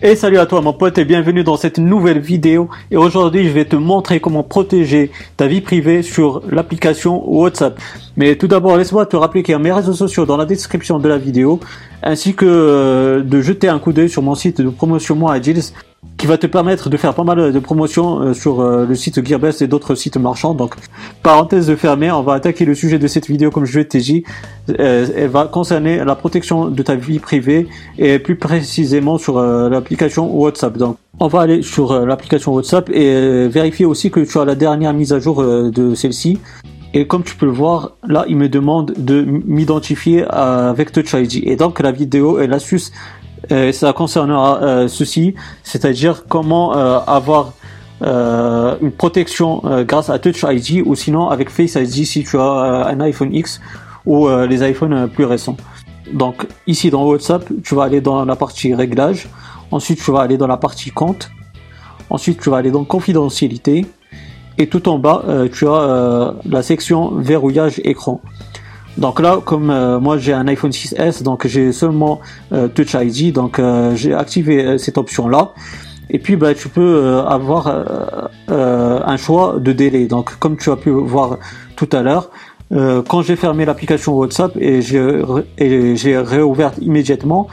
Et salut à toi mon pote et bienvenue dans cette nouvelle vidéo et aujourd'hui je vais te montrer comment protéger ta vie privée sur l'application WhatsApp. Mais tout d'abord laisse-moi te rappeler qu'il y a mes réseaux sociaux dans la description de la vidéo ainsi que euh, de jeter un coup d'œil sur mon site de promotion moi qui va te permettre de faire pas mal de promotions euh, sur euh, le site Gearbest et d'autres sites marchands. Donc, parenthèse fermée, on va attaquer le sujet de cette vidéo comme je t'ai dit. Euh, elle va concerner la protection de ta vie privée et plus précisément sur l'application WhatsApp. Donc, on va aller sur l'application WhatsApp et vérifier aussi que tu as la dernière mise à jour de celle-ci. Et comme tu peux le voir, là, il me demande de m'identifier avec Touch ID. Et donc, la vidéo et l'astuce euh, ça concernera euh, ceci, c'est-à-dire comment euh, avoir une protection grâce à Touch ID ou sinon avec Face ID si tu as un iPhone X ou les iPhones plus récents. Donc ici dans WhatsApp, tu vas aller dans la partie réglages, ensuite tu vas aller dans la partie compte, ensuite tu vas aller dans confidentialité et tout en bas tu as la section verrouillage écran. Donc là, comme euh, moi j'ai un iPhone 6s, donc j'ai seulement euh, Touch ID, donc euh, j'ai activé cette option là. Et puis bah, tu peux avoir un choix de délai. Donc comme tu as pu voir tout à l'heure, quand j'ai fermé l'application WhatsApp et j'ai réouvert immédiatement,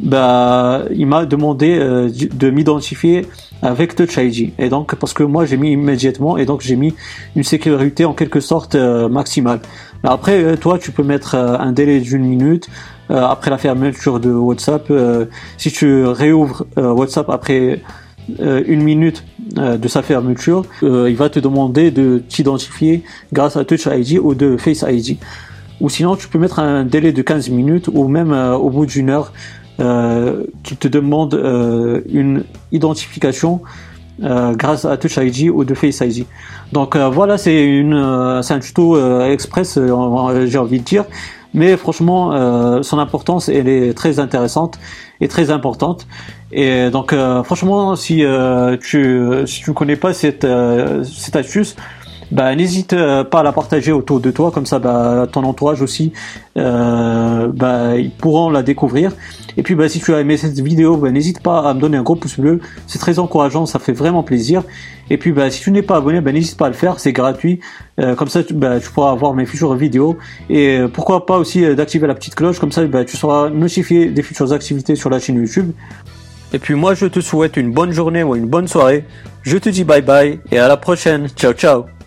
bah, il m'a demandé de m'identifier avec Touch ID. Et donc, parce que moi j'ai mis immédiatement, et donc j'ai mis une sécurité en quelque sorte maximale. Après, euh, toi, tu peux mettre euh, un délai d'une minute euh, après la fermeture de WhatsApp. si tu réouvres WhatsApp après une minute de sa fermeture, il va te demander de t'identifier grâce à Touch ID ou de Face ID. Ou sinon, tu peux mettre un délai de 15 minutes ou même au bout d'une heure qui te demande une identification euh, grâce à Touch ID ou de Face ID. Donc euh, voilà, c'est une, euh, un tuto express, j'ai envie de dire, mais franchement, son importance elle est très intéressante et très importante. Et donc franchement, si tu si tu ne connais pas cette cette astuce, bah, n'hésite pas à la partager autour de toi, comme ça bah, ton entourage aussi, euh, bah, ils pourront la découvrir. Et puis bah, si tu as aimé cette vidéo, bah, n'hésite pas à me donner un gros pouce bleu, c'est très encourageant, ça fait vraiment plaisir. Et puis bah, si tu n'es pas abonné, bah, n'hésite pas à le faire, c'est gratuit. Euh, comme ça tu, bah, tu pourras avoir mes futures vidéos. Et euh, pourquoi pas aussi euh, d'activer la petite cloche, comme ça tu seras notifié des futures activités sur la chaîne YouTube. Et puis moi je te souhaite une bonne journée ou une bonne soirée. Je te dis bye bye et à la prochaine. Ciao ciao